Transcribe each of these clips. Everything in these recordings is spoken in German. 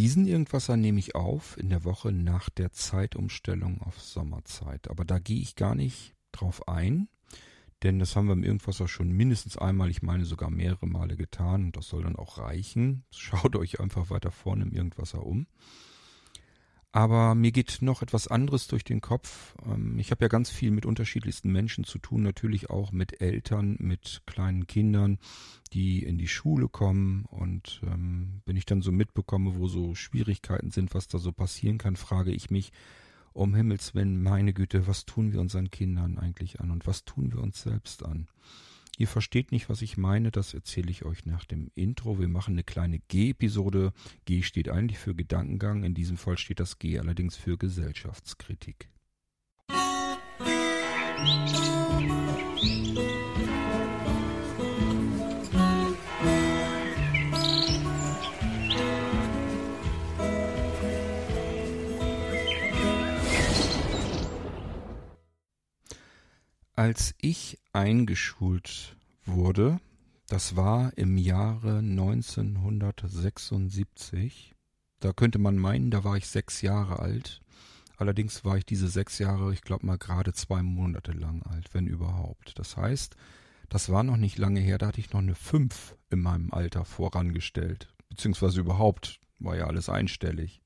Diesen Irgendwasser nehme ich auf in der Woche nach der Zeitumstellung auf Sommerzeit. Aber da gehe ich gar nicht drauf ein, denn das haben wir im Irgendwasser schon mindestens einmal, ich meine sogar mehrere Male getan und das soll dann auch reichen. Schaut euch einfach weiter vorne im Irgendwasser um. Aber mir geht noch etwas anderes durch den Kopf. Ähm, ich habe ja ganz viel mit unterschiedlichsten Menschen zu tun, natürlich auch mit Eltern, mit kleinen Kindern, die in die Schule kommen. Und ähm, wenn ich dann so mitbekomme, wo so Schwierigkeiten sind, was da so passieren kann, frage ich mich, um Himmels Willen, meine Güte, was tun wir unseren Kindern eigentlich an und was tun wir uns selbst an? Ihr versteht nicht, was ich meine, das erzähle ich euch nach dem Intro. Wir machen eine kleine G-Episode. G steht eigentlich für Gedankengang, in diesem Fall steht das G allerdings für Gesellschaftskritik. Musik Als ich eingeschult wurde, das war im Jahre 1976, da könnte man meinen, da war ich sechs Jahre alt. Allerdings war ich diese sechs Jahre, ich glaube mal gerade zwei Monate lang alt, wenn überhaupt. Das heißt, das war noch nicht lange her, da hatte ich noch eine fünf in meinem Alter vorangestellt. Beziehungsweise überhaupt war ja alles einstellig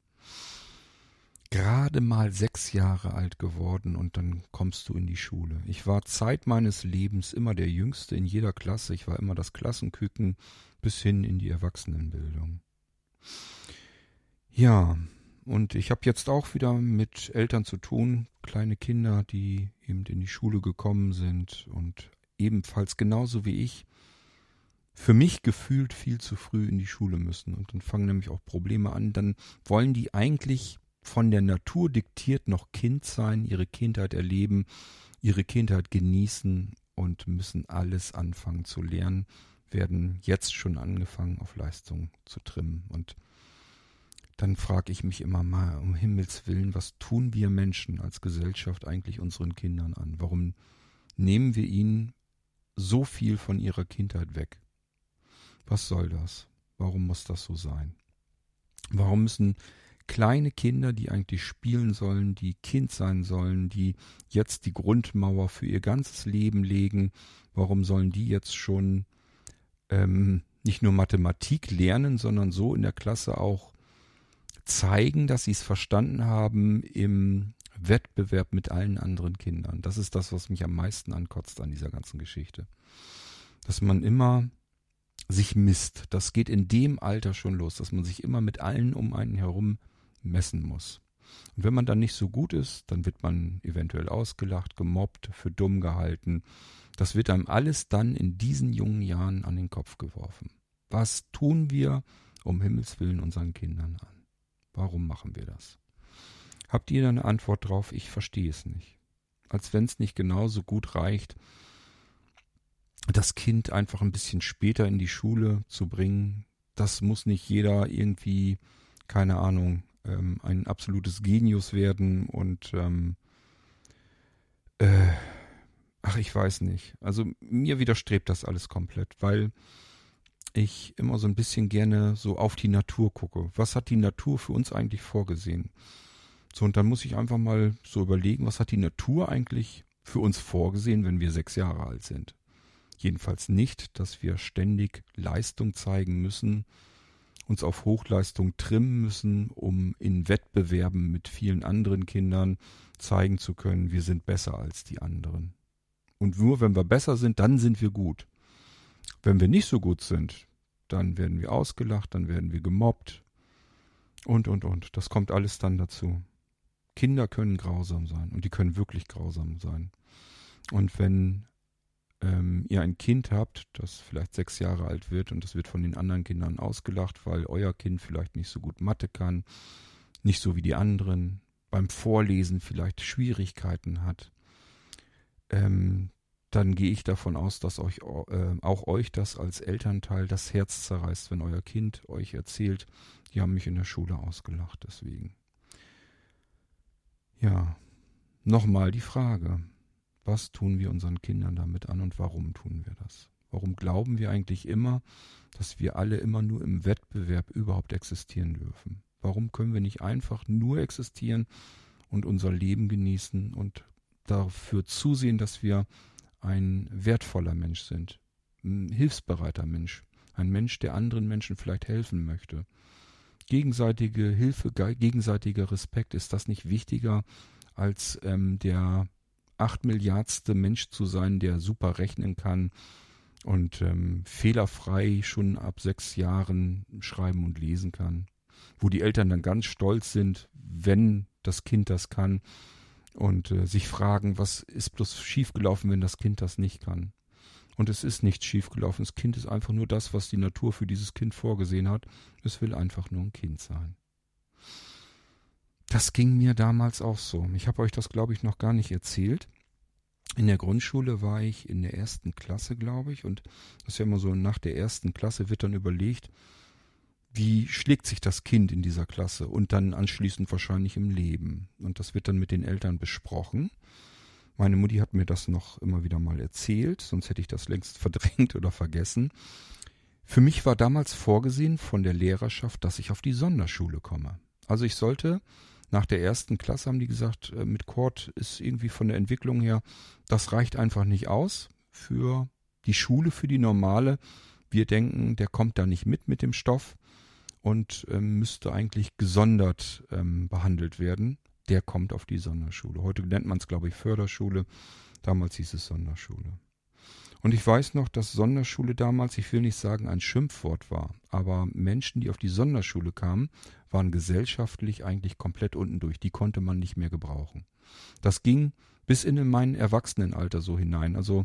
gerade mal sechs Jahre alt geworden und dann kommst du in die Schule. Ich war Zeit meines Lebens immer der Jüngste in jeder Klasse. Ich war immer das Klassenküken bis hin in die Erwachsenenbildung. Ja, und ich habe jetzt auch wieder mit Eltern zu tun, kleine Kinder, die eben in die Schule gekommen sind und ebenfalls genauso wie ich für mich gefühlt viel zu früh in die Schule müssen. Und dann fangen nämlich auch Probleme an. Dann wollen die eigentlich von der Natur diktiert noch Kind sein, ihre Kindheit erleben, ihre Kindheit genießen und müssen alles anfangen zu lernen, werden jetzt schon angefangen auf Leistung zu trimmen. Und dann frage ich mich immer mal, um Himmels willen, was tun wir Menschen als Gesellschaft eigentlich unseren Kindern an? Warum nehmen wir ihnen so viel von ihrer Kindheit weg? Was soll das? Warum muss das so sein? Warum müssen kleine Kinder, die eigentlich spielen sollen, die Kind sein sollen, die jetzt die Grundmauer für ihr ganzes Leben legen, warum sollen die jetzt schon ähm, nicht nur Mathematik lernen, sondern so in der Klasse auch zeigen, dass sie es verstanden haben im Wettbewerb mit allen anderen Kindern. Das ist das, was mich am meisten ankotzt an dieser ganzen Geschichte. Dass man immer sich misst. Das geht in dem Alter schon los, dass man sich immer mit allen um einen herum messen muss. Und wenn man dann nicht so gut ist, dann wird man eventuell ausgelacht, gemobbt, für dumm gehalten. Das wird einem alles dann in diesen jungen Jahren an den Kopf geworfen. Was tun wir um Himmels willen unseren Kindern an? Warum machen wir das? Habt ihr da eine Antwort drauf? Ich verstehe es nicht. Als wenn es nicht genauso gut reicht, das Kind einfach ein bisschen später in die Schule zu bringen. Das muss nicht jeder irgendwie, keine Ahnung, ähm, ein absolutes Genius werden und ähm, äh, ach, ich weiß nicht. Also mir widerstrebt das alles komplett, weil ich immer so ein bisschen gerne so auf die Natur gucke. Was hat die Natur für uns eigentlich vorgesehen? So, und dann muss ich einfach mal so überlegen, was hat die Natur eigentlich für uns vorgesehen, wenn wir sechs Jahre alt sind? Jedenfalls nicht, dass wir ständig Leistung zeigen müssen, uns auf Hochleistung trimmen müssen, um in Wettbewerben mit vielen anderen Kindern zeigen zu können, wir sind besser als die anderen. Und nur wenn wir besser sind, dann sind wir gut. Wenn wir nicht so gut sind, dann werden wir ausgelacht, dann werden wir gemobbt und, und, und. Das kommt alles dann dazu. Kinder können grausam sein und die können wirklich grausam sein. Und wenn ähm, ihr ein Kind habt, das vielleicht sechs Jahre alt wird und das wird von den anderen Kindern ausgelacht, weil euer Kind vielleicht nicht so gut Mathe kann, nicht so wie die anderen, beim Vorlesen vielleicht Schwierigkeiten hat, ähm, dann gehe ich davon aus, dass euch äh, auch euch das als Elternteil das Herz zerreißt, wenn euer Kind euch erzählt, die haben mich in der Schule ausgelacht deswegen. Ja, nochmal die Frage. Was tun wir unseren Kindern damit an und warum tun wir das? Warum glauben wir eigentlich immer, dass wir alle immer nur im Wettbewerb überhaupt existieren dürfen? Warum können wir nicht einfach nur existieren und unser Leben genießen und dafür zusehen, dass wir ein wertvoller Mensch sind, ein hilfsbereiter Mensch, ein Mensch, der anderen Menschen vielleicht helfen möchte. Gegenseitige Hilfe, gegenseitiger Respekt, ist das nicht wichtiger als ähm, der acht Milliardste Mensch zu sein, der super rechnen kann und ähm, fehlerfrei schon ab sechs Jahren schreiben und lesen kann. Wo die Eltern dann ganz stolz sind, wenn das Kind das kann und äh, sich fragen, was ist bloß schiefgelaufen, wenn das Kind das nicht kann. Und es ist nichts schiefgelaufen. Das Kind ist einfach nur das, was die Natur für dieses Kind vorgesehen hat. Es will einfach nur ein Kind sein. Das ging mir damals auch so. Ich habe euch das, glaube ich, noch gar nicht erzählt. In der Grundschule war ich in der ersten Klasse, glaube ich, und das ist ja immer so, nach der ersten Klasse wird dann überlegt, wie schlägt sich das Kind in dieser Klasse und dann anschließend wahrscheinlich im Leben. Und das wird dann mit den Eltern besprochen. Meine Mutti hat mir das noch immer wieder mal erzählt, sonst hätte ich das längst verdrängt oder vergessen. Für mich war damals vorgesehen von der Lehrerschaft, dass ich auf die Sonderschule komme. Also ich sollte nach der ersten Klasse haben die gesagt, äh, mit Kord ist irgendwie von der Entwicklung her, das reicht einfach nicht aus für die Schule, für die normale. Wir denken, der kommt da nicht mit mit dem Stoff und ähm, müsste eigentlich gesondert ähm, behandelt werden. Der kommt auf die Sonderschule. Heute nennt man es, glaube ich, Förderschule. Damals hieß es Sonderschule. Und ich weiß noch, dass Sonderschule damals, ich will nicht sagen ein Schimpfwort war, aber Menschen, die auf die Sonderschule kamen, waren gesellschaftlich eigentlich komplett unten durch. Die konnte man nicht mehr gebrauchen. Das ging bis in mein Erwachsenenalter so hinein. Also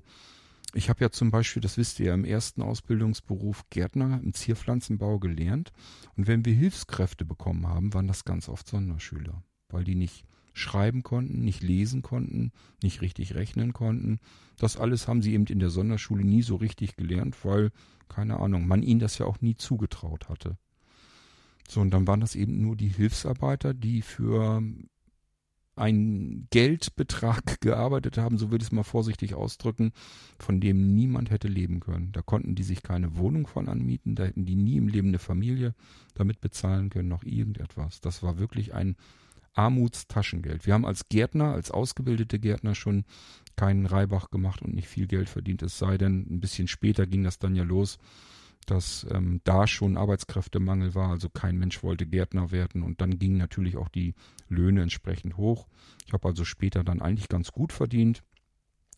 ich habe ja zum Beispiel, das wisst ihr ja, im ersten Ausbildungsberuf Gärtner im Zierpflanzenbau gelernt. Und wenn wir Hilfskräfte bekommen haben, waren das ganz oft Sonderschüler, weil die nicht schreiben konnten, nicht lesen konnten, nicht richtig rechnen konnten. Das alles haben sie eben in der Sonderschule nie so richtig gelernt, weil, keine Ahnung, man ihnen das ja auch nie zugetraut hatte. So, und dann waren das eben nur die Hilfsarbeiter, die für einen Geldbetrag gearbeitet haben, so würde ich es mal vorsichtig ausdrücken, von dem niemand hätte leben können. Da konnten die sich keine Wohnung von anmieten, da hätten die nie im Leben eine Familie damit bezahlen können, noch irgendetwas. Das war wirklich ein Armutstaschengeld. Wir haben als Gärtner, als ausgebildete Gärtner schon keinen Reibach gemacht und nicht viel Geld verdient. Es sei denn, ein bisschen später ging das dann ja los, dass ähm, da schon Arbeitskräftemangel war, also kein Mensch wollte Gärtner werden und dann gingen natürlich auch die Löhne entsprechend hoch. Ich habe also später dann eigentlich ganz gut verdient,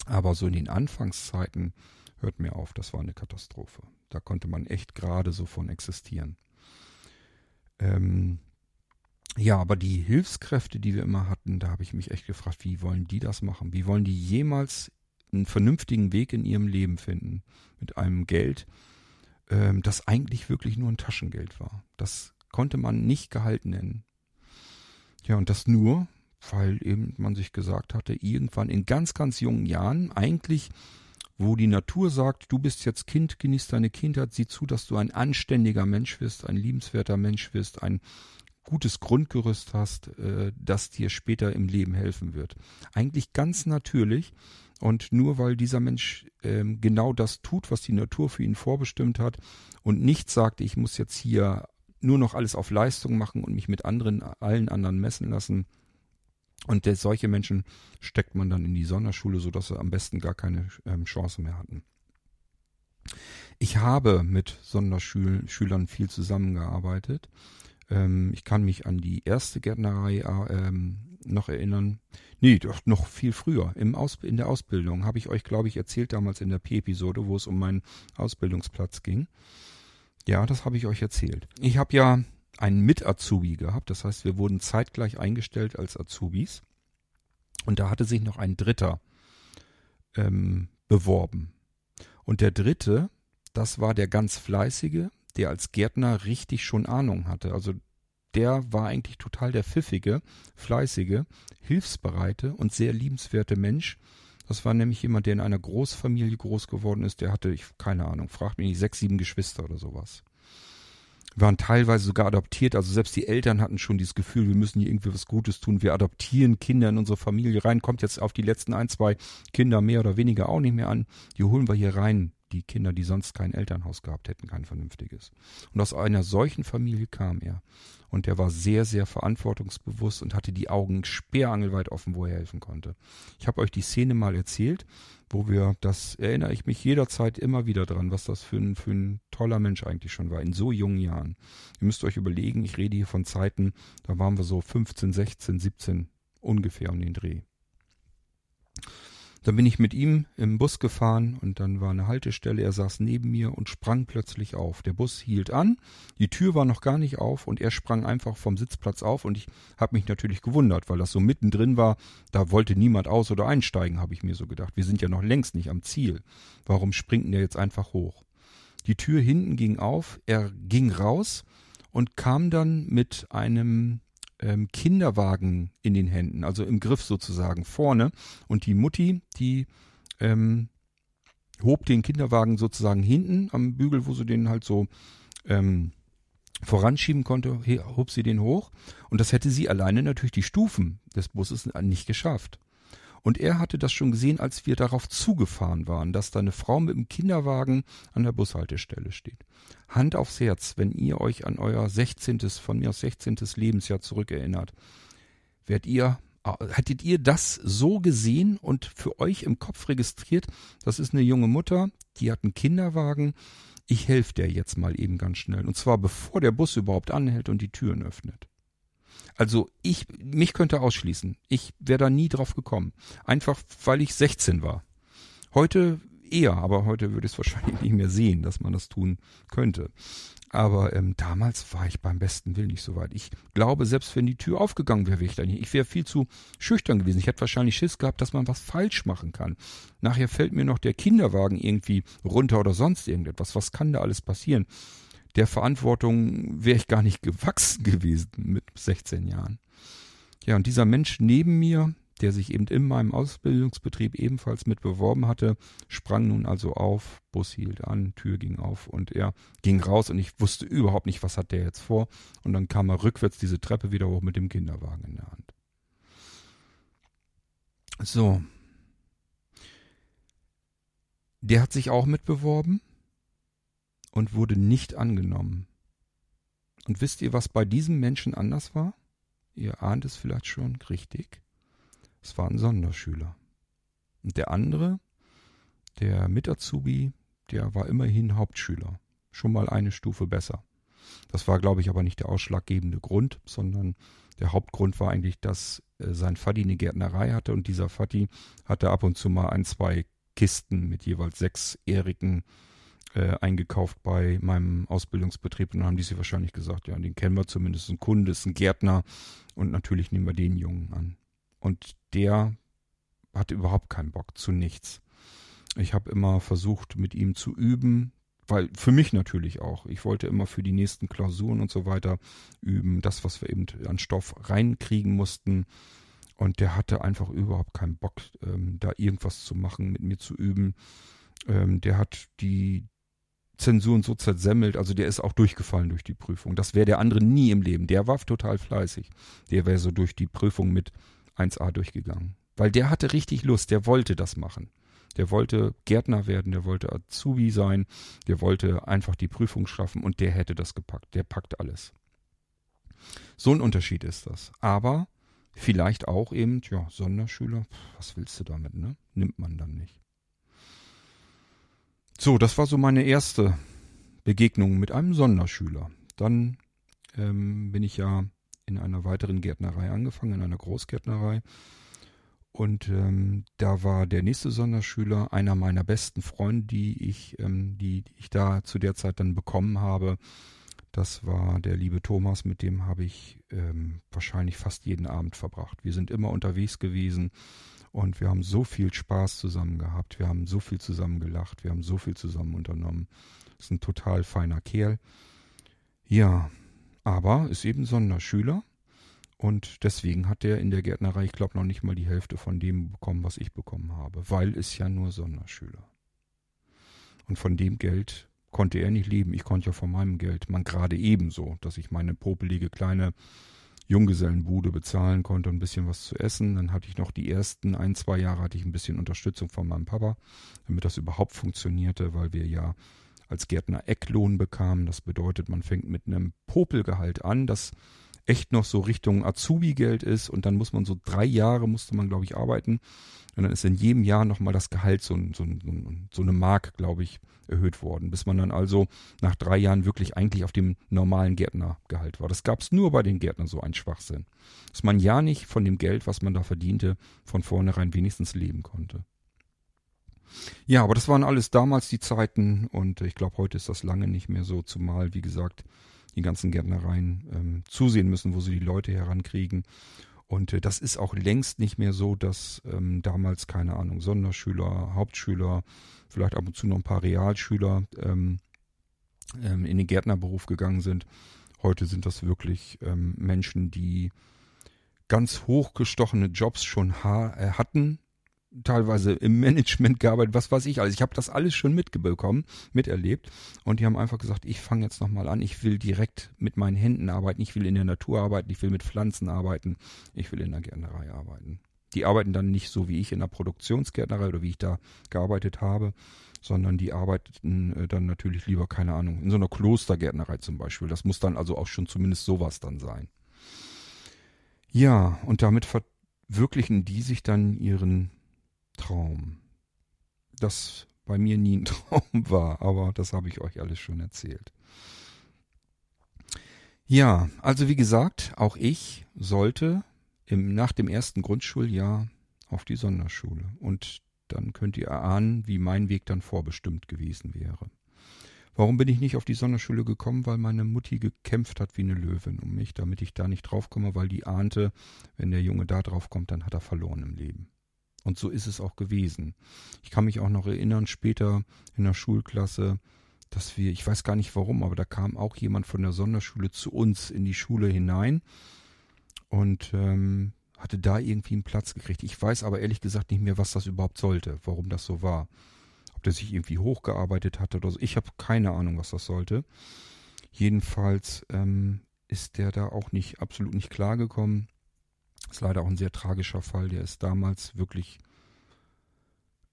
aber so in den Anfangszeiten hört mir auf, das war eine Katastrophe. Da konnte man echt gerade so von existieren. Ähm, ja, aber die Hilfskräfte, die wir immer hatten, da habe ich mich echt gefragt, wie wollen die das machen? Wie wollen die jemals einen vernünftigen Weg in ihrem Leben finden mit einem Geld, ähm, das eigentlich wirklich nur ein Taschengeld war? Das konnte man nicht gehalten nennen. Ja, und das nur, weil eben man sich gesagt hatte, irgendwann in ganz, ganz jungen Jahren, eigentlich, wo die Natur sagt, du bist jetzt Kind, genieß deine Kindheit, sieh zu, dass du ein anständiger Mensch wirst, ein liebenswerter Mensch wirst, ein gutes Grundgerüst hast, äh, das dir später im Leben helfen wird. Eigentlich ganz natürlich. Und nur weil dieser Mensch ähm, genau das tut, was die Natur für ihn vorbestimmt hat und nicht sagt, ich muss jetzt hier nur noch alles auf Leistung machen und mich mit anderen, allen anderen messen lassen. Und der, solche Menschen steckt man dann in die Sonderschule, sodass sie am besten gar keine ähm, Chance mehr hatten. Ich habe mit Sonderschülern viel zusammengearbeitet ähm, ich kann mich an die erste Gärtnerei äh, ähm, noch erinnern. Nee, doch noch viel früher. Im Aus in der Ausbildung habe ich euch, glaube ich, erzählt damals in der P-Episode, wo es um meinen Ausbildungsplatz ging. Ja, das habe ich euch erzählt. Ich habe ja einen Mit-Azubi gehabt, das heißt, wir wurden zeitgleich eingestellt als Azubis. Und da hatte sich noch ein Dritter ähm, beworben. Und der Dritte, das war der ganz Fleißige, der als Gärtner richtig schon Ahnung hatte. Also der war eigentlich total der pfiffige, fleißige, hilfsbereite und sehr liebenswerte Mensch. Das war nämlich jemand, der in einer Großfamilie groß geworden ist. Der hatte, ich keine Ahnung, fragt mich nicht, sechs, sieben Geschwister oder sowas. Waren teilweise sogar adoptiert, also selbst die Eltern hatten schon dieses Gefühl, wir müssen hier irgendwie was Gutes tun. Wir adoptieren Kinder in unsere Familie rein. Kommt jetzt auf die letzten ein, zwei Kinder mehr oder weniger auch nicht mehr an. Die holen wir hier rein die Kinder, die sonst kein Elternhaus gehabt hätten, kein vernünftiges. Und aus einer solchen Familie kam er. Und er war sehr, sehr verantwortungsbewusst und hatte die Augen sperrangelweit offen, wo er helfen konnte. Ich habe euch die Szene mal erzählt, wo wir, das erinnere ich mich jederzeit immer wieder dran, was das für ein, für ein toller Mensch eigentlich schon war, in so jungen Jahren. Ihr müsst euch überlegen, ich rede hier von Zeiten, da waren wir so 15, 16, 17 ungefähr um den Dreh. Dann bin ich mit ihm im Bus gefahren und dann war eine Haltestelle. Er saß neben mir und sprang plötzlich auf. Der Bus hielt an, die Tür war noch gar nicht auf und er sprang einfach vom Sitzplatz auf und ich habe mich natürlich gewundert, weil das so mittendrin war. Da wollte niemand aus oder einsteigen, habe ich mir so gedacht. Wir sind ja noch längst nicht am Ziel. Warum springt er jetzt einfach hoch? Die Tür hinten ging auf, er ging raus und kam dann mit einem ähm, Kinderwagen in den Händen, also im Griff sozusagen vorne. Und die Mutti, die ähm, hob den Kinderwagen sozusagen hinten am Bügel, wo sie den halt so ähm, voranschieben konnte, hob sie den hoch. Und das hätte sie alleine natürlich die Stufen des Busses nicht geschafft. Und er hatte das schon gesehen, als wir darauf zugefahren waren, dass da eine Frau mit einem Kinderwagen an der Bushaltestelle steht. Hand aufs Herz, wenn ihr euch an euer 16., von mir aus 16. Lebensjahr zurückerinnert, werdet ihr Hättet ihr das so gesehen und für euch im Kopf registriert? Das ist eine junge Mutter, die hat einen Kinderwagen. Ich helfe der jetzt mal eben ganz schnell. Und zwar bevor der Bus überhaupt anhält und die Türen öffnet. Also ich, mich könnte ausschließen. Ich wäre da nie drauf gekommen. Einfach weil ich 16 war. Heute eher, aber heute würde ich es wahrscheinlich nicht mehr sehen, dass man das tun könnte. Aber ähm, damals war ich beim besten Willen nicht so weit. Ich glaube, selbst wenn die Tür aufgegangen wäre, wäre ich da nicht. Ich wäre viel zu schüchtern gewesen. Ich hätte wahrscheinlich Schiss gehabt, dass man was falsch machen kann. Nachher fällt mir noch der Kinderwagen irgendwie runter oder sonst irgendetwas. Was kann da alles passieren? Der Verantwortung wäre ich gar nicht gewachsen gewesen mit 16 Jahren. Ja, und dieser Mensch neben mir, der sich eben in meinem Ausbildungsbetrieb ebenfalls mit beworben hatte, sprang nun also auf, Bus hielt an, Tür ging auf und er ging raus und ich wusste überhaupt nicht, was hat der jetzt vor. Und dann kam er rückwärts diese Treppe wieder hoch mit dem Kinderwagen in der Hand. So. Der hat sich auch mitbeworben und wurde nicht angenommen. Und wisst ihr, was bei diesem Menschen anders war? Ihr ahnt es vielleicht schon richtig. Es war ein Sonderschüler. Und der andere, der Mitazubi, der war immerhin Hauptschüler. Schon mal eine Stufe besser. Das war, glaube ich, aber nicht der ausschlaggebende Grund, sondern der Hauptgrund war eigentlich, dass äh, sein Vati eine Gärtnerei hatte und dieser Vati hatte ab und zu mal ein, zwei Kisten mit jeweils sechs Eriken äh, eingekauft bei meinem Ausbildungsbetrieb und dann haben die sich wahrscheinlich gesagt, ja, den kennen wir zumindest, ein Kunde, ist ein Gärtner und natürlich nehmen wir den Jungen an. Und der hatte überhaupt keinen Bock zu nichts. Ich habe immer versucht, mit ihm zu üben, weil für mich natürlich auch. Ich wollte immer für die nächsten Klausuren und so weiter üben, das, was wir eben an Stoff reinkriegen mussten. Und der hatte einfach überhaupt keinen Bock, ähm, da irgendwas zu machen, mit mir zu üben. Ähm, der hat die, Zensuren so zersemmelt, also der ist auch durchgefallen durch die Prüfung. Das wäre der andere nie im Leben. Der war total fleißig. Der wäre so durch die Prüfung mit 1a durchgegangen. Weil der hatte richtig Lust, der wollte das machen. Der wollte Gärtner werden, der wollte Azubi sein, der wollte einfach die Prüfung schaffen und der hätte das gepackt. Der packt alles. So ein Unterschied ist das. Aber vielleicht auch eben, ja, Sonderschüler, was willst du damit, ne? Nimmt man dann nicht. So, das war so meine erste Begegnung mit einem Sonderschüler. Dann ähm, bin ich ja in einer weiteren Gärtnerei angefangen, in einer Großgärtnerei. Und ähm, da war der nächste Sonderschüler einer meiner besten Freunde, die ich, ähm, die, die ich da zu der Zeit dann bekommen habe. Das war der liebe Thomas, mit dem habe ich ähm, wahrscheinlich fast jeden Abend verbracht. Wir sind immer unterwegs gewesen und wir haben so viel Spaß zusammen gehabt, wir haben so viel zusammen gelacht, wir haben so viel zusammen unternommen. Ist ein total feiner Kerl. Ja, aber ist eben Sonderschüler. Und deswegen hat er in der Gärtnerei, ich glaube, noch nicht mal die Hälfte von dem bekommen, was ich bekommen habe, weil es ja nur Sonderschüler. Und von dem Geld konnte er nicht leben. Ich konnte ja von meinem Geld, man gerade ebenso, dass ich meine popelige kleine Junggesellenbude bezahlen konnte und ein bisschen was zu essen. Dann hatte ich noch die ersten ein, zwei Jahre hatte ich ein bisschen Unterstützung von meinem Papa, damit das überhaupt funktionierte, weil wir ja als Gärtner Ecklohn bekamen. Das bedeutet, man fängt mit einem Popelgehalt an, das echt noch so Richtung Azubi-Geld ist und dann muss man so drei Jahre musste man, glaube ich, arbeiten. Und dann ist in jedem Jahr nochmal das Gehalt so, so, so eine Mark, glaube ich, erhöht worden, bis man dann also nach drei Jahren wirklich eigentlich auf dem normalen Gärtnergehalt war. Das gab es nur bei den Gärtnern so ein Schwachsinn. Dass man ja nicht von dem Geld, was man da verdiente, von vornherein wenigstens leben konnte. Ja, aber das waren alles damals die Zeiten und ich glaube, heute ist das lange nicht mehr so, zumal, wie gesagt, die ganzen Gärtnereien ähm, zusehen müssen, wo sie die Leute herankriegen. Und äh, das ist auch längst nicht mehr so, dass ähm, damals, keine Ahnung, Sonderschüler, Hauptschüler, vielleicht ab und zu noch ein paar Realschüler ähm, ähm, in den Gärtnerberuf gegangen sind. Heute sind das wirklich ähm, Menschen, die ganz hochgestochene Jobs schon ha äh, hatten, teilweise im Management gearbeitet, was weiß ich. Also ich habe das alles schon mitbekommen, miterlebt. Und die haben einfach gesagt, ich fange jetzt nochmal an, ich will direkt mit meinen Händen arbeiten, ich will in der Natur arbeiten, ich will mit Pflanzen arbeiten, ich will in der Gärtnerei arbeiten. Die arbeiten dann nicht so wie ich in der Produktionsgärtnerei oder wie ich da gearbeitet habe, sondern die arbeiten äh, dann natürlich lieber, keine Ahnung, in so einer Klostergärtnerei zum Beispiel. Das muss dann also auch schon zumindest sowas dann sein. Ja, und damit verwirklichen die sich dann ihren Traum. Das bei mir nie ein Traum war, aber das habe ich euch alles schon erzählt. Ja, also wie gesagt, auch ich sollte im, nach dem ersten Grundschuljahr auf die Sonderschule. Und dann könnt ihr erahnen, wie mein Weg dann vorbestimmt gewesen wäre. Warum bin ich nicht auf die Sonderschule gekommen? Weil meine Mutti gekämpft hat wie eine Löwin um mich, damit ich da nicht draufkomme, weil die ahnte, wenn der Junge da draufkommt, dann hat er verloren im Leben. Und so ist es auch gewesen. Ich kann mich auch noch erinnern, später in der Schulklasse, dass wir, ich weiß gar nicht warum, aber da kam auch jemand von der Sonderschule zu uns in die Schule hinein und ähm, hatte da irgendwie einen Platz gekriegt. Ich weiß aber ehrlich gesagt nicht mehr, was das überhaupt sollte, warum das so war. Ob der sich irgendwie hochgearbeitet hatte oder so. Ich habe keine Ahnung, was das sollte. Jedenfalls ähm, ist der da auch nicht absolut nicht klargekommen. Ist leider auch ein sehr tragischer Fall. Der ist damals wirklich,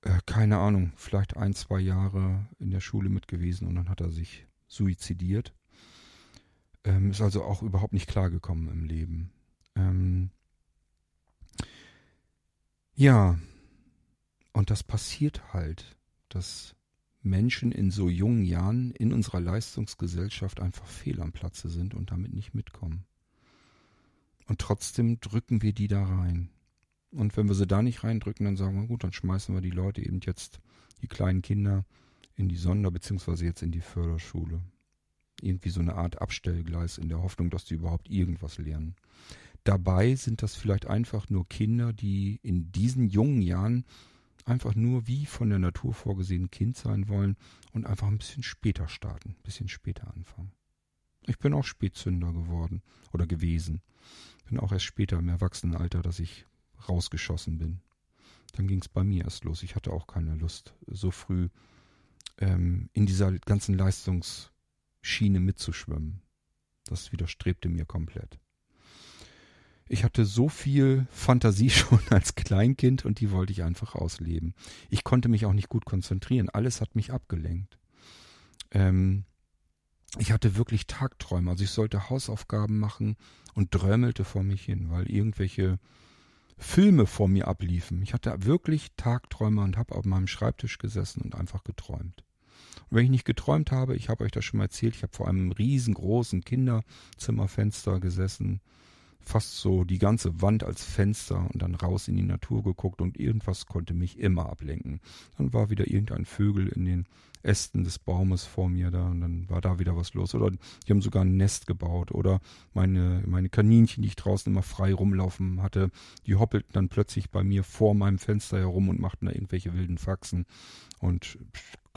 äh, keine Ahnung, vielleicht ein, zwei Jahre in der Schule mit gewesen und dann hat er sich suizidiert. Ähm, ist also auch überhaupt nicht klargekommen im Leben. Ähm, ja, und das passiert halt, dass Menschen in so jungen Jahren in unserer Leistungsgesellschaft einfach fehl am Platze sind und damit nicht mitkommen. Und trotzdem drücken wir die da rein. Und wenn wir sie da nicht reindrücken, dann sagen wir, gut, dann schmeißen wir die Leute eben jetzt, die kleinen Kinder, in die Sonder- bzw. jetzt in die Förderschule. Irgendwie so eine Art Abstellgleis in der Hoffnung, dass die überhaupt irgendwas lernen. Dabei sind das vielleicht einfach nur Kinder, die in diesen jungen Jahren einfach nur wie von der Natur vorgesehen Kind sein wollen und einfach ein bisschen später starten, ein bisschen später anfangen. Ich bin auch Spätzünder geworden oder gewesen. Bin auch erst später im Erwachsenenalter, dass ich rausgeschossen bin. Dann ging es bei mir erst los. Ich hatte auch keine Lust, so früh ähm, in dieser ganzen Leistungsschiene mitzuschwimmen. Das widerstrebte mir komplett. Ich hatte so viel Fantasie schon als Kleinkind und die wollte ich einfach ausleben. Ich konnte mich auch nicht gut konzentrieren. Alles hat mich abgelenkt. Ähm, ich hatte wirklich Tagträume. Also ich sollte Hausaufgaben machen und drömelte vor mich hin, weil irgendwelche Filme vor mir abliefen. Ich hatte wirklich Tagträume und habe auf meinem Schreibtisch gesessen und einfach geträumt. Und wenn ich nicht geträumt habe, ich habe euch das schon mal erzählt, ich habe vor einem riesengroßen Kinderzimmerfenster gesessen fast so die ganze Wand als Fenster und dann raus in die Natur geguckt und irgendwas konnte mich immer ablenken. Dann war wieder irgendein Vögel in den Ästen des Baumes vor mir da und dann war da wieder was los. Oder die haben sogar ein Nest gebaut. Oder meine, meine Kaninchen, die ich draußen immer frei rumlaufen hatte, die hoppelten dann plötzlich bei mir vor meinem Fenster herum und machten da irgendwelche wilden Faxen. Und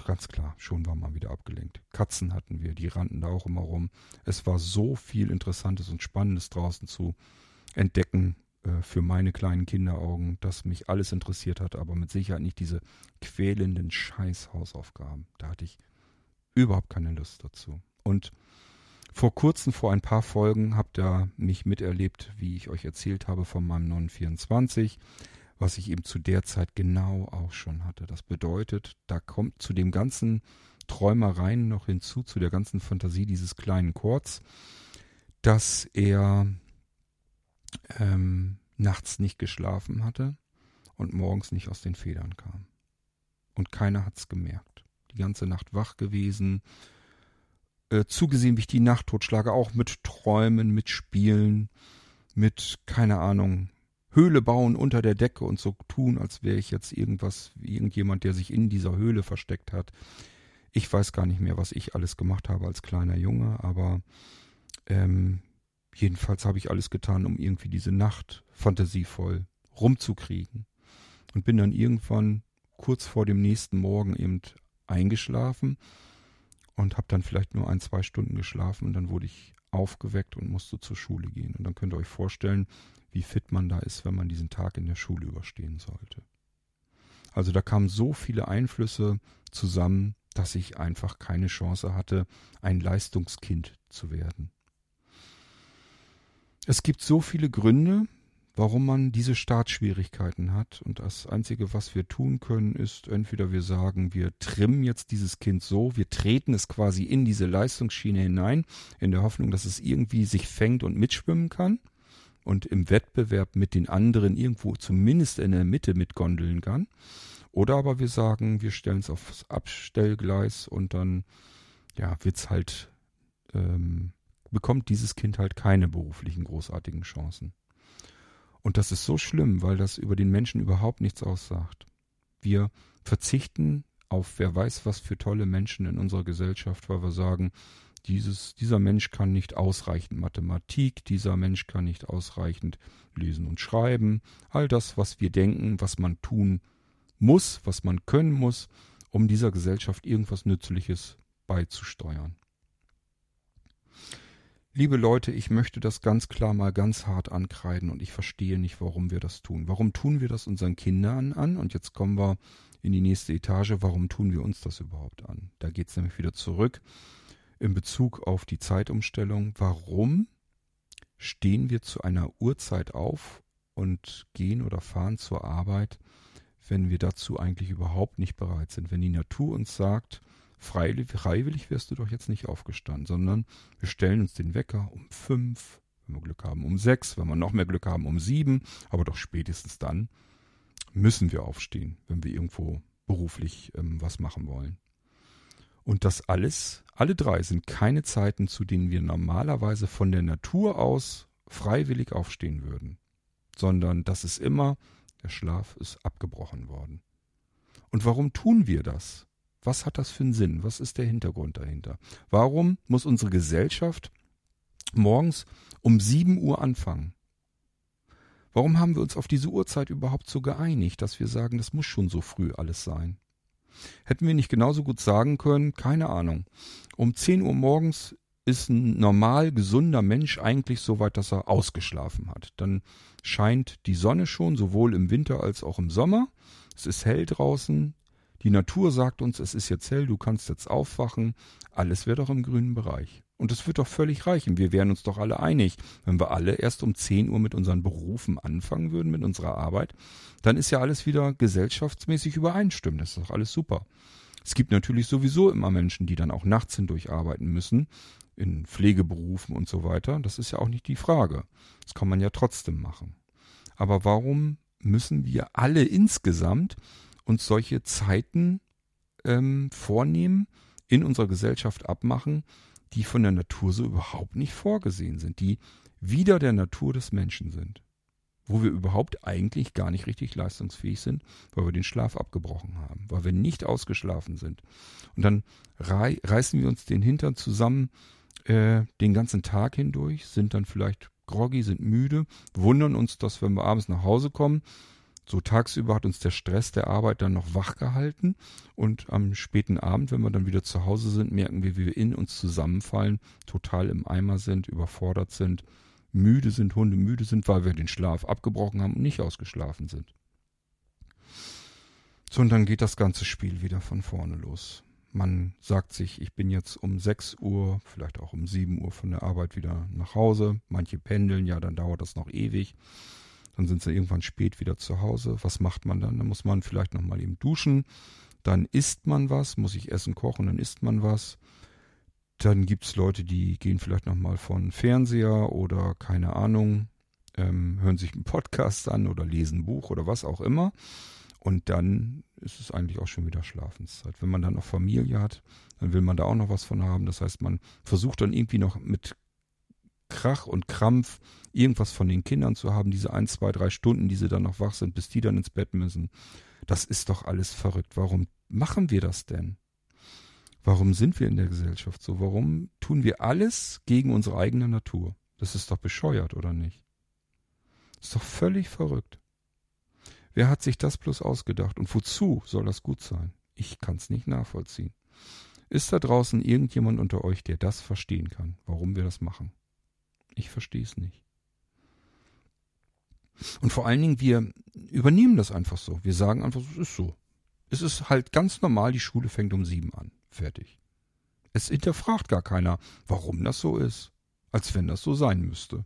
ganz klar, schon war man wieder abgelenkt. Katzen hatten wir, die rannten da auch immer rum. Es war so viel Interessantes und Spannendes draußen zu entdecken äh, für meine kleinen Kinderaugen, dass mich alles interessiert hat, aber mit Sicherheit nicht diese quälenden Scheißhausaufgaben. Da hatte ich überhaupt keine Lust dazu. Und Vor kurzem, vor ein paar Folgen, habt ihr mich miterlebt, wie ich euch erzählt habe von meinem 924, was ich eben zu der Zeit genau auch schon hatte. Das bedeutet, da kommt zu dem ganzen Träumereien noch hinzu, zu der ganzen Fantasie dieses kleinen Chords, dass er ähm, nachts nicht geschlafen hatte und morgens nicht aus den Federn kam. Und keiner hat's gemerkt. Die ganze Nacht wach gewesen, äh, zugesehen, wie ich die Nacht totschlage, auch mit Träumen, mit Spielen, mit, keine Ahnung, Höhle bauen unter der Decke und so tun, als wäre ich jetzt irgendwas, irgendjemand, der sich in dieser Höhle versteckt hat. Ich weiß gar nicht mehr, was ich alles gemacht habe als kleiner Junge, aber ähm, jedenfalls habe ich alles getan, um irgendwie diese Nacht fantasievoll rumzukriegen. Und bin dann irgendwann kurz vor dem nächsten Morgen eben eingeschlafen und habe dann vielleicht nur ein, zwei Stunden geschlafen und dann wurde ich aufgeweckt und musste zur Schule gehen. Und dann könnt ihr euch vorstellen, wie fit man da ist, wenn man diesen Tag in der Schule überstehen sollte. Also da kamen so viele Einflüsse zusammen, dass ich einfach keine Chance hatte, ein Leistungskind zu werden. Es gibt so viele Gründe, warum man diese Startschwierigkeiten hat. Und das Einzige, was wir tun können, ist entweder wir sagen, wir trimmen jetzt dieses Kind so, wir treten es quasi in diese Leistungsschiene hinein, in der Hoffnung, dass es irgendwie sich fängt und mitschwimmen kann und im Wettbewerb mit den anderen irgendwo zumindest in der Mitte mitgondeln kann. Oder aber wir sagen, wir stellen es aufs Abstellgleis und dann ja, wird's halt, ähm, bekommt dieses Kind halt keine beruflichen großartigen Chancen. Und das ist so schlimm, weil das über den Menschen überhaupt nichts aussagt. Wir verzichten auf wer weiß was für tolle Menschen in unserer Gesellschaft, weil wir sagen, dieses, dieser Mensch kann nicht ausreichend Mathematik, dieser Mensch kann nicht ausreichend lesen und schreiben. All das, was wir denken, was man tun muss, was man können muss, um dieser Gesellschaft irgendwas Nützliches beizusteuern. Liebe Leute, ich möchte das ganz klar mal ganz hart ankreiden und ich verstehe nicht, warum wir das tun. Warum tun wir das unseren Kindern an? Und jetzt kommen wir in die nächste Etage. Warum tun wir uns das überhaupt an? Da geht es nämlich wieder zurück in Bezug auf die Zeitumstellung. Warum stehen wir zu einer Uhrzeit auf und gehen oder fahren zur Arbeit, wenn wir dazu eigentlich überhaupt nicht bereit sind? Wenn die Natur uns sagt, Freiwillig, wärst du doch jetzt nicht aufgestanden, sondern wir stellen uns den Wecker um fünf, wenn wir Glück haben, um sechs, wenn wir noch mehr Glück haben, um sieben, aber doch spätestens dann müssen wir aufstehen, wenn wir irgendwo beruflich ähm, was machen wollen. Und das alles, alle drei sind keine Zeiten, zu denen wir normalerweise von der Natur aus freiwillig aufstehen würden, sondern das ist immer, der Schlaf ist abgebrochen worden. Und warum tun wir das? Was hat das für einen Sinn? Was ist der Hintergrund dahinter? Warum muss unsere Gesellschaft morgens um 7 Uhr anfangen? Warum haben wir uns auf diese Uhrzeit überhaupt so geeinigt, dass wir sagen, das muss schon so früh alles sein? Hätten wir nicht genauso gut sagen können, keine Ahnung, um 10 Uhr morgens ist ein normal gesunder Mensch eigentlich so weit, dass er ausgeschlafen hat. Dann scheint die Sonne schon, sowohl im Winter als auch im Sommer. Es ist hell draußen, die Natur sagt uns, es ist jetzt hell, du kannst jetzt aufwachen. Alles wäre doch im grünen Bereich. Und es wird doch völlig reichen. Wir wären uns doch alle einig. Wenn wir alle erst um 10 Uhr mit unseren Berufen anfangen würden, mit unserer Arbeit, dann ist ja alles wieder gesellschaftsmäßig übereinstimmend. Das ist doch alles super. Es gibt natürlich sowieso immer Menschen, die dann auch nachts hindurch arbeiten müssen, in Pflegeberufen und so weiter. Das ist ja auch nicht die Frage. Das kann man ja trotzdem machen. Aber warum müssen wir alle insgesamt uns solche Zeiten ähm, vornehmen, in unserer Gesellschaft abmachen, die von der Natur so überhaupt nicht vorgesehen sind, die wieder der Natur des Menschen sind, wo wir überhaupt eigentlich gar nicht richtig leistungsfähig sind, weil wir den Schlaf abgebrochen haben, weil wir nicht ausgeschlafen sind. Und dann rei reißen wir uns den Hintern zusammen äh, den ganzen Tag hindurch, sind dann vielleicht groggy, sind müde, wundern uns, dass wenn wir abends nach Hause kommen, so tagsüber hat uns der Stress der Arbeit dann noch wach gehalten und am späten Abend, wenn wir dann wieder zu Hause sind, merken wir, wie wir in uns zusammenfallen, total im Eimer sind, überfordert sind, müde sind, Hunde müde sind, weil wir den Schlaf abgebrochen haben und nicht ausgeschlafen sind. So, und dann geht das ganze Spiel wieder von vorne los. Man sagt sich, ich bin jetzt um 6 Uhr, vielleicht auch um 7 Uhr von der Arbeit wieder nach Hause. Manche pendeln, ja, dann dauert das noch ewig. Dann sind sie irgendwann spät wieder zu Hause. Was macht man dann? Dann muss man vielleicht nochmal eben duschen. Dann isst man was, muss ich Essen kochen, dann isst man was. Dann gibt's Leute, die gehen vielleicht nochmal von Fernseher oder keine Ahnung, ähm, hören sich einen Podcast an oder lesen ein Buch oder was auch immer. Und dann ist es eigentlich auch schon wieder Schlafenszeit. Wenn man dann noch Familie hat, dann will man da auch noch was von haben. Das heißt, man versucht dann irgendwie noch mit Krach und Krampf irgendwas von den Kindern zu haben, diese ein, zwei, drei Stunden, die sie dann noch wach sind, bis die dann ins Bett müssen. Das ist doch alles verrückt. Warum machen wir das denn? Warum sind wir in der Gesellschaft so? Warum tun wir alles gegen unsere eigene Natur? Das ist doch bescheuert, oder nicht? Das ist doch völlig verrückt. Wer hat sich das bloß ausgedacht und wozu soll das gut sein? Ich kann's nicht nachvollziehen. Ist da draußen irgendjemand unter euch, der das verstehen kann, warum wir das machen? Ich verstehe es nicht. Und vor allen Dingen, wir übernehmen das einfach so. Wir sagen einfach, es ist so. Es ist halt ganz normal, die Schule fängt um sieben an. Fertig. Es hinterfragt gar keiner, warum das so ist. Als wenn das so sein müsste.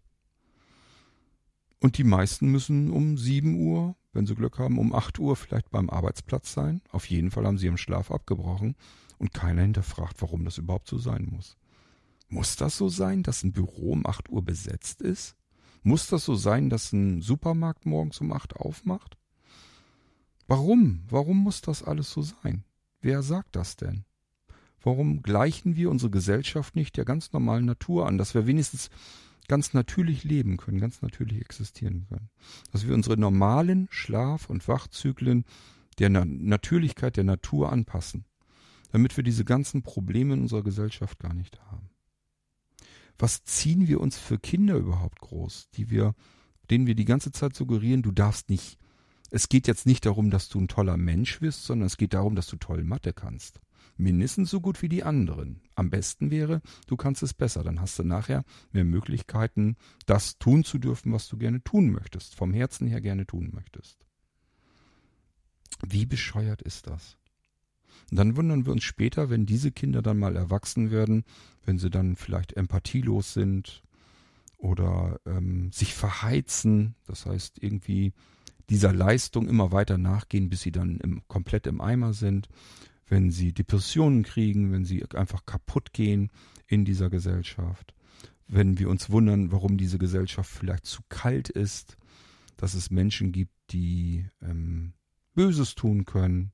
Und die meisten müssen um sieben Uhr, wenn sie Glück haben, um acht Uhr vielleicht beim Arbeitsplatz sein. Auf jeden Fall haben sie ihren Schlaf abgebrochen. Und keiner hinterfragt, warum das überhaupt so sein muss. Muss das so sein, dass ein Büro um acht Uhr besetzt ist? Muss das so sein, dass ein Supermarkt morgens um acht aufmacht? Warum? Warum muss das alles so sein? Wer sagt das denn? Warum gleichen wir unsere Gesellschaft nicht der ganz normalen Natur an, dass wir wenigstens ganz natürlich leben können, ganz natürlich existieren können? Dass wir unsere normalen Schlaf- und Wachzyklen der Na Natürlichkeit der Natur anpassen, damit wir diese ganzen Probleme in unserer Gesellschaft gar nicht haben was ziehen wir uns für Kinder überhaupt groß, die wir, denen wir die ganze Zeit suggerieren, du darfst nicht. Es geht jetzt nicht darum, dass du ein toller Mensch wirst, sondern es geht darum, dass du toll Mathe kannst. Mindestens so gut wie die anderen. Am besten wäre, du kannst es besser. Dann hast du nachher mehr Möglichkeiten, das tun zu dürfen, was du gerne tun möchtest, vom Herzen her gerne tun möchtest. Wie bescheuert ist das? Und dann wundern wir uns später, wenn diese Kinder dann mal erwachsen werden, wenn sie dann vielleicht empathielos sind oder ähm, sich verheizen, das heißt irgendwie dieser Leistung immer weiter nachgehen, bis sie dann im, komplett im Eimer sind, wenn sie Depressionen kriegen, wenn sie einfach kaputt gehen in dieser Gesellschaft, wenn wir uns wundern, warum diese Gesellschaft vielleicht zu kalt ist, dass es Menschen gibt, die ähm, Böses tun können,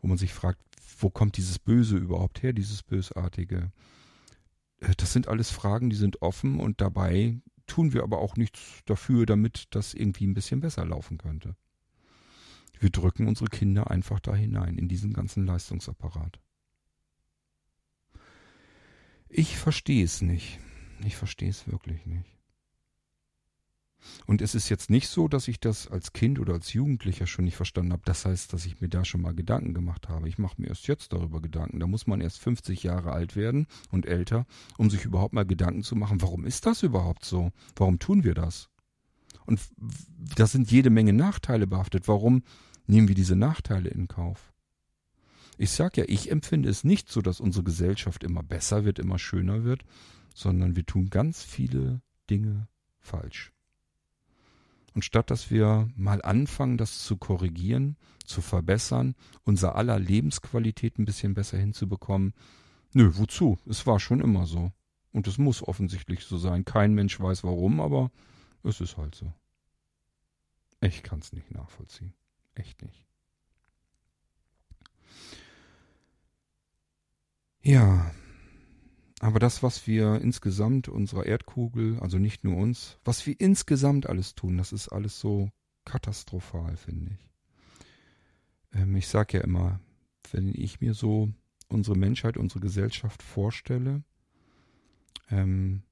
wo man sich fragt, wo kommt dieses Böse überhaupt her, dieses Bösartige? Äh, das sind alles Fragen, die sind offen und dabei tun wir aber auch nichts dafür, damit das irgendwie ein bisschen besser laufen könnte. Wir drücken unsere Kinder einfach da hinein, in diesen ganzen Leistungsapparat. Ich verstehe es nicht. Ich verstehe es wirklich nicht. Und es ist jetzt nicht so, dass ich das als Kind oder als Jugendlicher schon nicht verstanden habe. Das heißt, dass ich mir da schon mal Gedanken gemacht habe. Ich mache mir erst jetzt darüber Gedanken. Da muss man erst 50 Jahre alt werden und älter, um sich überhaupt mal Gedanken zu machen, warum ist das überhaupt so? Warum tun wir das? Und da sind jede Menge Nachteile behaftet. Warum nehmen wir diese Nachteile in Kauf? Ich sag ja, ich empfinde es nicht so, dass unsere Gesellschaft immer besser wird, immer schöner wird, sondern wir tun ganz viele Dinge falsch. Und statt dass wir mal anfangen, das zu korrigieren, zu verbessern, unser aller Lebensqualität ein bisschen besser hinzubekommen, nö, wozu? Es war schon immer so. Und es muss offensichtlich so sein. Kein Mensch weiß warum, aber es ist halt so. Ich kann es nicht nachvollziehen. Echt nicht. Ja, aber das, was wir insgesamt unserer Erdkugel, also nicht nur uns, was wir insgesamt alles tun, das ist alles so katastrophal, finde ich. Ähm, ich sage ja immer, wenn ich mir so unsere Menschheit, unsere Gesellschaft vorstelle, ähm,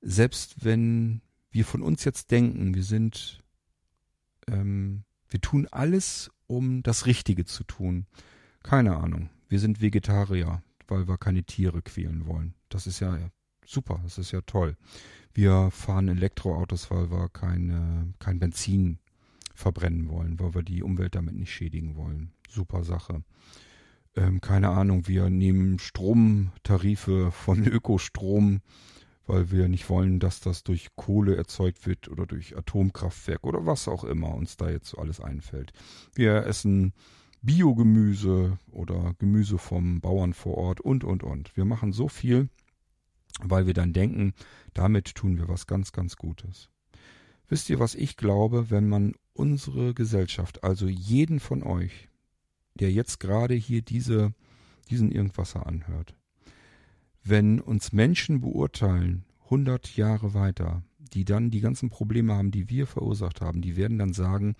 selbst wenn wir von uns jetzt denken, wir sind, ähm, wir tun alles, um das Richtige zu tun. Keine Ahnung. Wir sind Vegetarier weil wir keine Tiere quälen wollen. Das ist ja super, das ist ja toll. Wir fahren Elektroautos, weil wir keine, kein Benzin verbrennen wollen, weil wir die Umwelt damit nicht schädigen wollen. Super Sache. ähm, keine Ahnung, wir nehmen Stromtarife von Ökostrom, weil wir nicht wollen, dass das durch Kohle erzeugt wird oder durch Atomkraftwerk oder was auch immer uns da jetzt so alles einfällt. Wir essen Biogemüse oder Gemüse vom Bauern vor Ort und, und, und. Wir machen so viel, weil wir dann denken, damit tun wir was ganz, ganz Gutes. Wisst ihr, was ich glaube, wenn man unsere Gesellschaft, also jeden von euch, der jetzt gerade hier diese, diesen Irgendwasser anhört, wenn uns Menschen beurteilen, 100 Jahre weiter, die dann die ganzen Probleme haben, die wir verursacht haben, die werden dann sagen,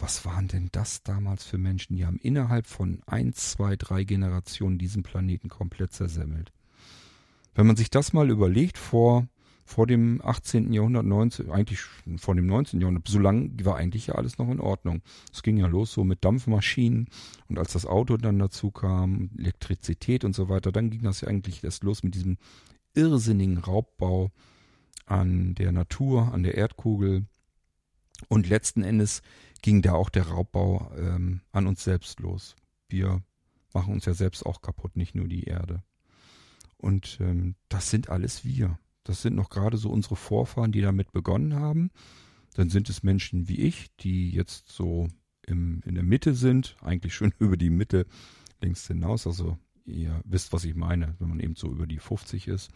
was waren denn das damals für Menschen? Die haben innerhalb von ein, zwei, drei Generationen diesen Planeten komplett zersemmelt. Wenn man sich das mal überlegt, vor, vor dem 18. Jahrhundert, 19, eigentlich vor dem 19. Jahrhundert, so lange war eigentlich ja alles noch in Ordnung. Es ging ja los so mit Dampfmaschinen und als das Auto dann dazu kam, Elektrizität und so weiter, dann ging das ja eigentlich erst los mit diesem irrsinnigen Raubbau an der Natur, an der Erdkugel. Und letzten Endes ging da auch der Raubbau ähm, an uns selbst los. Wir machen uns ja selbst auch kaputt, nicht nur die Erde. Und ähm, das sind alles wir. Das sind noch gerade so unsere Vorfahren, die damit begonnen haben. Dann sind es Menschen wie ich, die jetzt so im, in der Mitte sind, eigentlich schon über die Mitte links hinaus, also ihr wisst, was ich meine, wenn man eben so über die 50 ist.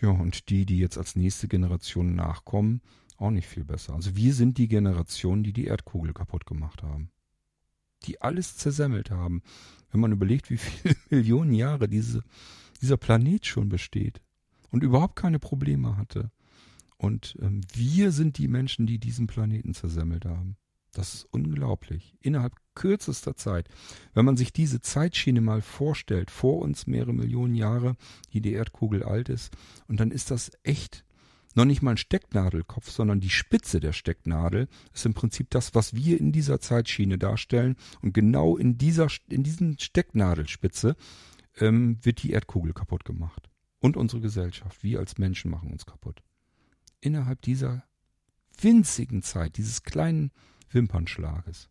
Ja, und die, die jetzt als nächste Generation nachkommen, auch nicht viel besser. Also wir sind die Generation, die die Erdkugel kaputt gemacht haben. Die alles zersemmelt haben. Wenn man überlegt, wie viele Millionen Jahre diese, dieser Planet schon besteht und überhaupt keine Probleme hatte. Und ähm, wir sind die Menschen, die diesen Planeten zersemmelt haben. Das ist unglaublich. Innerhalb kürzester Zeit. Wenn man sich diese Zeitschiene mal vorstellt, vor uns mehrere Millionen Jahre, die die Erdkugel alt ist, und dann ist das echt noch nicht mal ein Stecknadelkopf, sondern die Spitze der Stecknadel ist im Prinzip das, was wir in dieser Zeitschiene darstellen. Und genau in dieser, in diesen Stecknadelspitze ähm, wird die Erdkugel kaputt gemacht. Und unsere Gesellschaft. Wir als Menschen machen uns kaputt. Innerhalb dieser winzigen Zeit, dieses kleinen Wimpernschlages.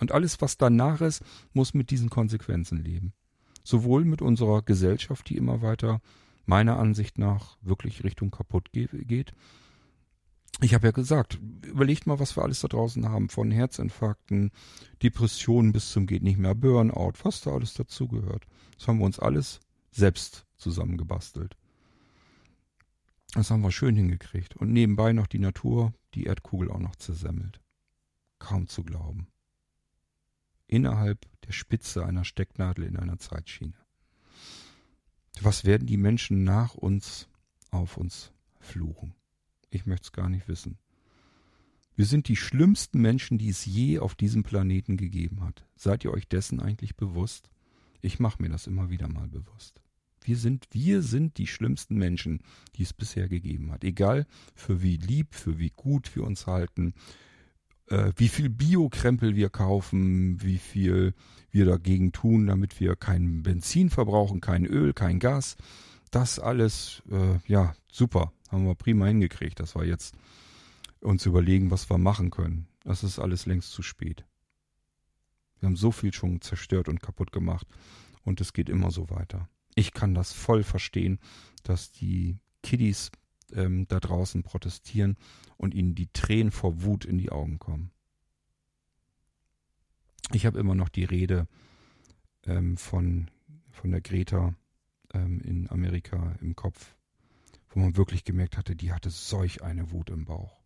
Und alles, was danach ist, muss mit diesen Konsequenzen leben. Sowohl mit unserer Gesellschaft, die immer weiter meiner Ansicht nach wirklich Richtung kaputt geht. Ich habe ja gesagt, überlegt mal, was wir alles da draußen haben, von Herzinfarkten, Depressionen bis zum geht nicht mehr, Burnout, was da alles dazugehört. Das haben wir uns alles selbst zusammengebastelt. Das haben wir schön hingekriegt. Und nebenbei noch die Natur, die Erdkugel auch noch zersemmelt. Kaum zu glauben. Innerhalb der Spitze einer Stecknadel in einer Zeitschiene. Was werden die Menschen nach uns auf uns fluchen? Ich möchte es gar nicht wissen. Wir sind die schlimmsten Menschen, die es je auf diesem Planeten gegeben hat. Seid ihr euch dessen eigentlich bewusst? Ich mache mir das immer wieder mal bewusst. Wir sind, wir sind die schlimmsten Menschen, die es bisher gegeben hat. Egal für wie lieb, für wie gut wir uns halten, äh, wie viel Biokrempel wir kaufen, wie viel wir dagegen tun, damit wir kein Benzin verbrauchen, kein Öl, kein Gas. Das alles, äh, ja, super, haben wir prima hingekriegt, dass wir jetzt uns überlegen, was wir machen können. Das ist alles längst zu spät. Wir haben so viel schon zerstört und kaputt gemacht und es geht immer so weiter. Ich kann das voll verstehen, dass die Kiddies ähm, da draußen protestieren und ihnen die Tränen vor Wut in die Augen kommen. Ich habe immer noch die Rede ähm, von, von der Greta ähm, in Amerika im Kopf, wo man wirklich gemerkt hatte, die hatte solch eine Wut im Bauch.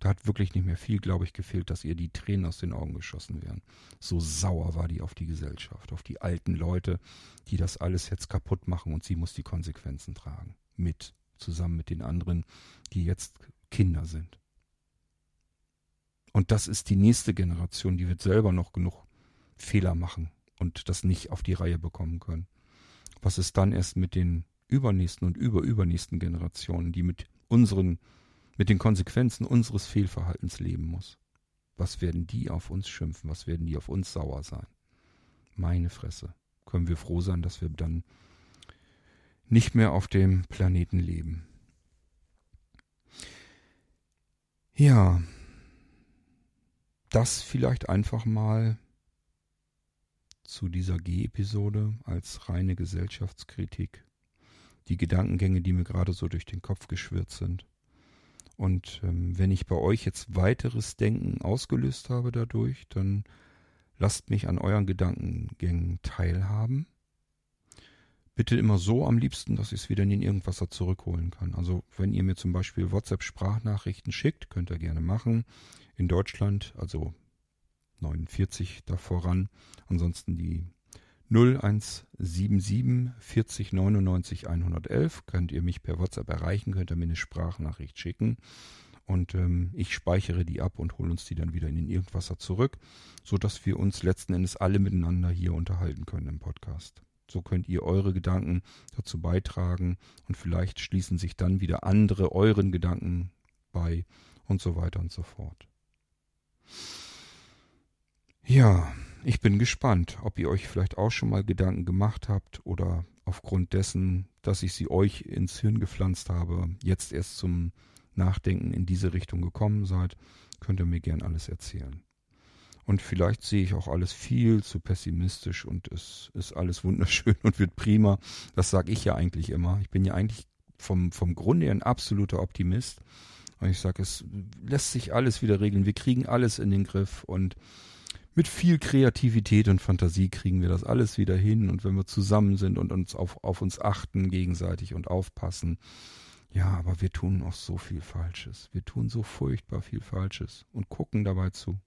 Da hat wirklich nicht mehr viel, glaube ich, gefehlt, dass ihr die Tränen aus den Augen geschossen wären. So sauer war die auf die Gesellschaft, auf die alten Leute, die das alles jetzt kaputt machen und sie muss die Konsequenzen tragen. Mit zusammen mit den anderen, die jetzt Kinder sind. Und das ist die nächste Generation, die wird selber noch genug Fehler machen und das nicht auf die Reihe bekommen können. Was ist dann erst mit den übernächsten und überübernächsten Generationen, die mit unseren, mit den Konsequenzen unseres Fehlverhaltens leben muss? Was werden die auf uns schimpfen? Was werden die auf uns sauer sein? Meine Fresse. Können wir froh sein, dass wir dann nicht mehr auf dem Planeten leben. Ja, das vielleicht einfach mal zu dieser G-Episode als reine Gesellschaftskritik. Die Gedankengänge, die mir gerade so durch den Kopf geschwirrt sind. Und ähm, wenn ich bei euch jetzt weiteres Denken ausgelöst habe dadurch, dann lasst mich an euren Gedankengängen teilhaben. Bitte immer so am liebsten, dass ich es wieder in den Irgendwasser zurückholen kann. Also wenn ihr mir zum Beispiel WhatsApp-Sprachnachrichten schickt, könnt ihr gerne machen. In Deutschland, also 49 da voran. Ansonsten die 0177 40 99 111 könnt ihr mich per WhatsApp erreichen, könnt ihr mir eine Sprachnachricht schicken und ähm, ich speichere die ab und hole uns die dann wieder in den Irgendwasser zurück, so dass wir uns letzten Endes alle miteinander hier unterhalten können im Podcast. So könnt ihr eure Gedanken dazu beitragen und vielleicht schließen sich dann wieder andere euren Gedanken bei und so weiter und so fort. Ja, ich bin gespannt, ob ihr euch vielleicht auch schon mal Gedanken gemacht habt oder aufgrund dessen, dass ich sie euch ins Hirn gepflanzt habe, jetzt erst zum Nachdenken in diese Richtung gekommen seid, könnt ihr mir gern alles erzählen. Und vielleicht sehe ich auch alles viel zu pessimistisch und es ist alles wunderschön und wird prima. Das sage ich ja eigentlich immer. Ich bin ja eigentlich vom, vom Grunde her ein absoluter Optimist. Und ich sage, es lässt sich alles wieder regeln. Wir kriegen alles in den Griff und mit viel Kreativität und Fantasie kriegen wir das alles wieder hin. Und wenn wir zusammen sind und uns auf, auf uns achten gegenseitig und aufpassen. Ja, aber wir tun auch so viel Falsches. Wir tun so furchtbar viel Falsches und gucken dabei zu.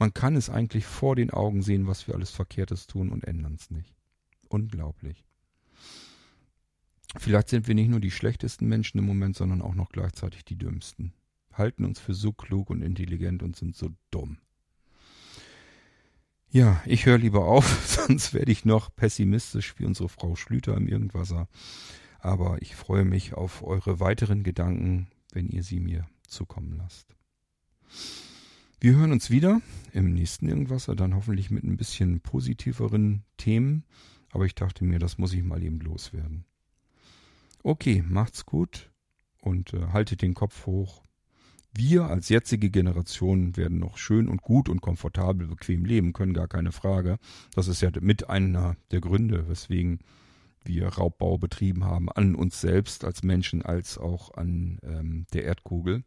Man kann es eigentlich vor den Augen sehen, was wir alles Verkehrtes tun und ändern es nicht. Unglaublich. Vielleicht sind wir nicht nur die schlechtesten Menschen im Moment, sondern auch noch gleichzeitig die dümmsten. Halten uns für so klug und intelligent und sind so dumm. Ja, ich höre lieber auf, sonst werde ich noch pessimistisch wie unsere Frau Schlüter im Irgendwasser. Aber ich freue mich auf eure weiteren Gedanken, wenn ihr sie mir zukommen lasst. Wir hören uns wieder im nächsten Irgendwasser, dann hoffentlich mit ein bisschen positiveren Themen. Aber ich dachte mir, das muss ich mal eben loswerden. Okay, macht's gut und äh, haltet den Kopf hoch. Wir als jetzige Generation werden noch schön und gut und komfortabel, bequem leben können, gar keine Frage. Das ist ja mit einer der Gründe, weswegen wir Raubbau betrieben haben an uns selbst als Menschen als auch an ähm, der Erdkugel.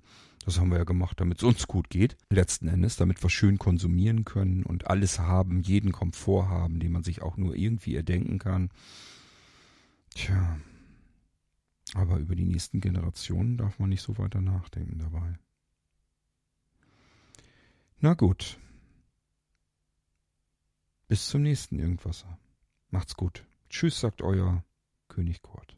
Das haben wir ja gemacht, damit es uns gut geht. Letzten Endes, damit wir schön konsumieren können und alles haben, jeden Komfort haben, den man sich auch nur irgendwie erdenken kann. Tja. Aber über die nächsten Generationen darf man nicht so weiter nachdenken dabei. Na gut. Bis zum nächsten Irgendwasser. Macht's gut. Tschüss, sagt euer König Kurt.